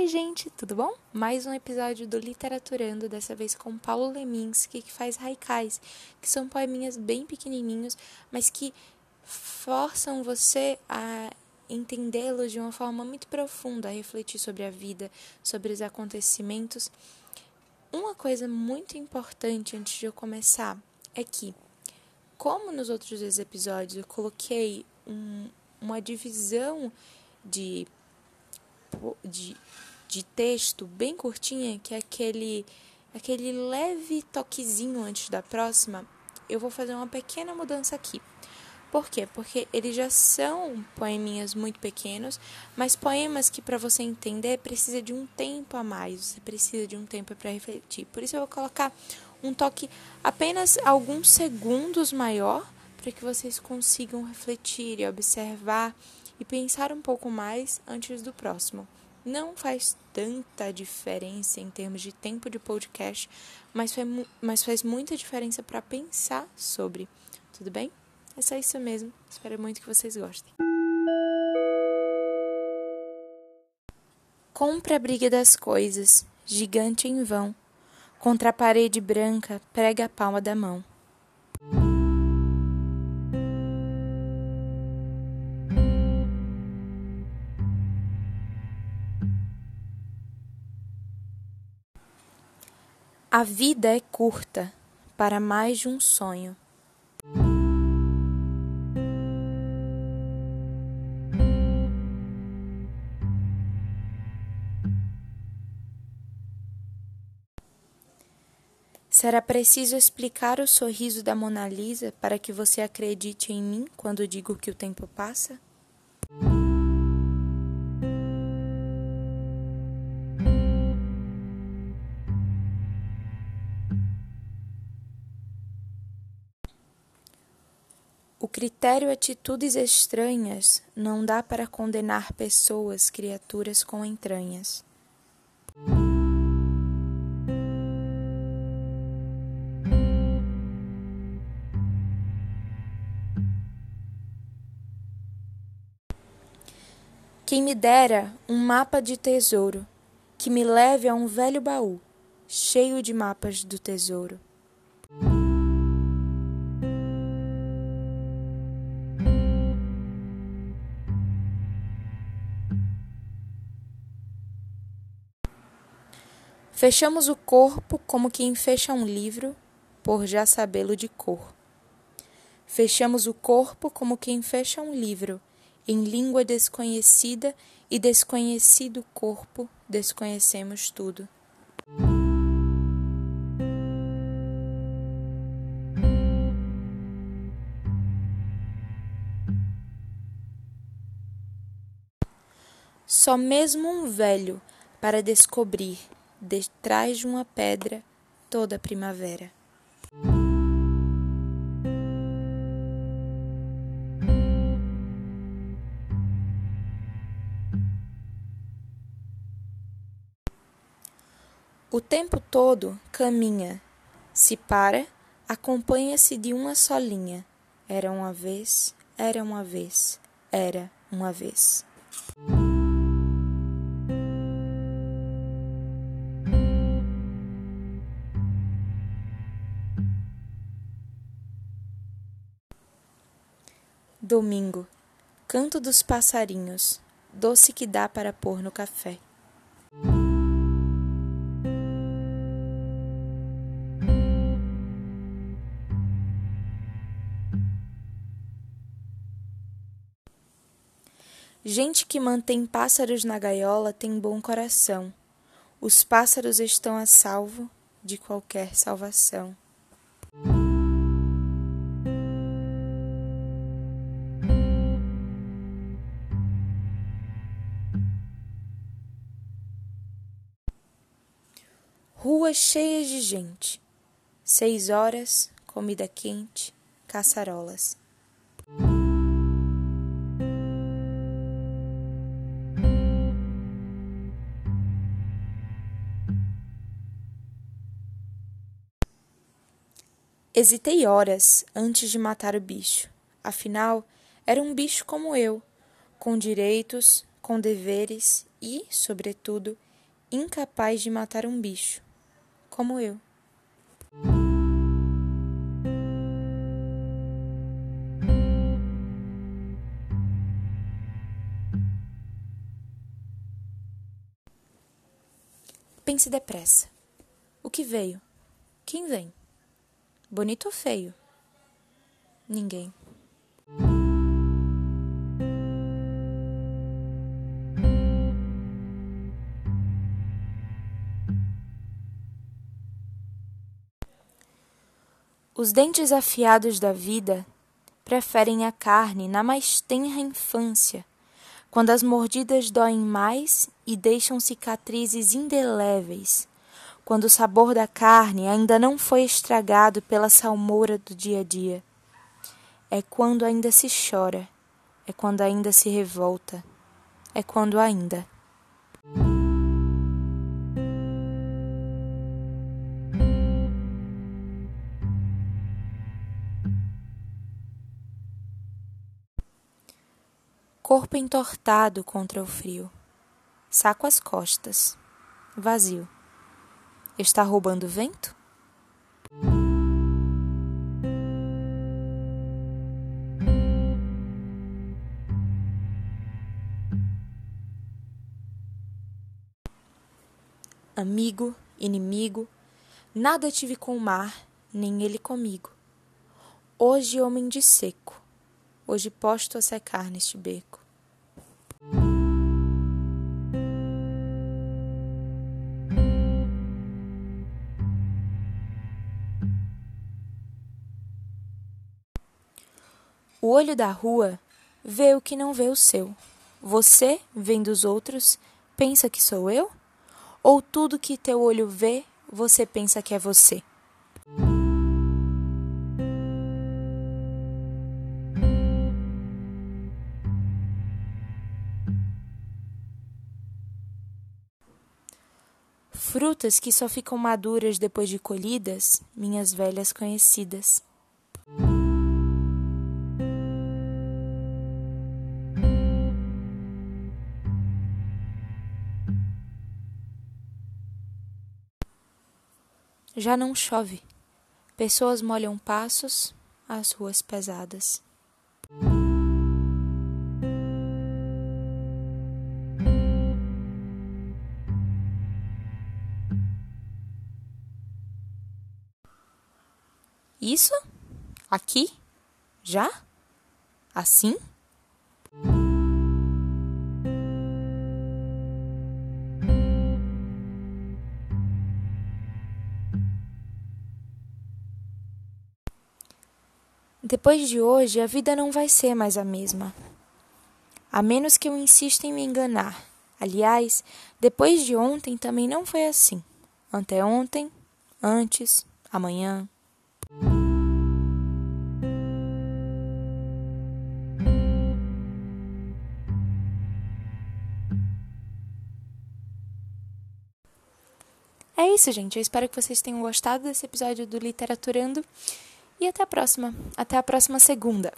Oi, gente, tudo bom? Mais um episódio do Literaturando, dessa vez com Paulo Leminski, que faz haikais, que são poeminhas bem pequenininhos, mas que forçam você a entendê-los de uma forma muito profunda, a refletir sobre a vida, sobre os acontecimentos. Uma coisa muito importante antes de eu começar é que, como nos outros episódios eu coloquei um, uma divisão de de, de texto bem curtinha, que é aquele, aquele leve toquezinho antes da próxima, eu vou fazer uma pequena mudança aqui. Por quê? Porque eles já são poeminhas muito pequenos, mas poemas que para você entender precisa de um tempo a mais, você precisa de um tempo para refletir. Por isso eu vou colocar um toque apenas alguns segundos maior para que vocês consigam refletir e observar e pensar um pouco mais antes do próximo. Não faz tanta diferença em termos de tempo de podcast, mas faz, mas faz muita diferença para pensar sobre. Tudo bem? É só isso mesmo. Espero muito que vocês gostem. Compra a briga das coisas, gigante em vão. Contra a parede branca, prega a palma da mão. A vida é curta para mais de um sonho. Será preciso explicar o sorriso da Mona Lisa para que você acredite em mim quando digo que o tempo passa? O critério atitudes estranhas não dá para condenar pessoas, criaturas com entranhas. Quem me dera um mapa de tesouro que me leve a um velho baú cheio de mapas do tesouro. Fechamos o corpo como quem fecha um livro, por já sabê-lo de cor. Fechamos o corpo como quem fecha um livro, em língua desconhecida e desconhecido corpo, desconhecemos tudo. Só mesmo um velho para descobrir detrás de uma pedra toda a primavera. O tempo todo caminha, se para, acompanha-se de uma só linha. Era uma vez, era uma vez, era uma vez. Domingo. Canto dos passarinhos. Doce que dá para pôr no café. Gente que mantém pássaros na gaiola tem bom coração. Os pássaros estão a salvo de qualquer salvação. Ruas cheias de gente. Seis horas, comida quente, caçarolas. Hesitei horas antes de matar o bicho. Afinal, era um bicho como eu, com direitos, com deveres e, sobretudo, incapaz de matar um bicho, como eu. Pense depressa. O que veio? Quem vem? Bonito ou feio? Ninguém. Os dentes afiados da vida preferem a carne na mais tenra infância, quando as mordidas doem mais e deixam cicatrizes indeléveis, quando o sabor da carne ainda não foi estragado pela salmoura do dia a dia. É quando ainda se chora, é quando ainda se revolta, é quando ainda. Corpo entortado contra o frio, saco às costas, vazio. Está roubando vento? Amigo, inimigo, nada tive com o mar, nem ele comigo. Hoje homem de seco, hoje posto a secar neste beco. O olho da rua vê o que não vê o seu. Você, vendo os outros, pensa que sou eu? Ou tudo que teu olho vê, você pensa que é você? Frutas que só ficam maduras depois de colhidas, minhas velhas conhecidas. Já não chove. Pessoas molham passos, as ruas pesadas. Isso? Aqui? Já? Assim? Depois de hoje, a vida não vai ser mais a mesma. A menos que eu insista em me enganar. Aliás, depois de ontem também não foi assim. Anteontem, antes, amanhã. É isso, gente. Eu espero que vocês tenham gostado desse episódio do Literaturando. E até a próxima. Até a próxima segunda.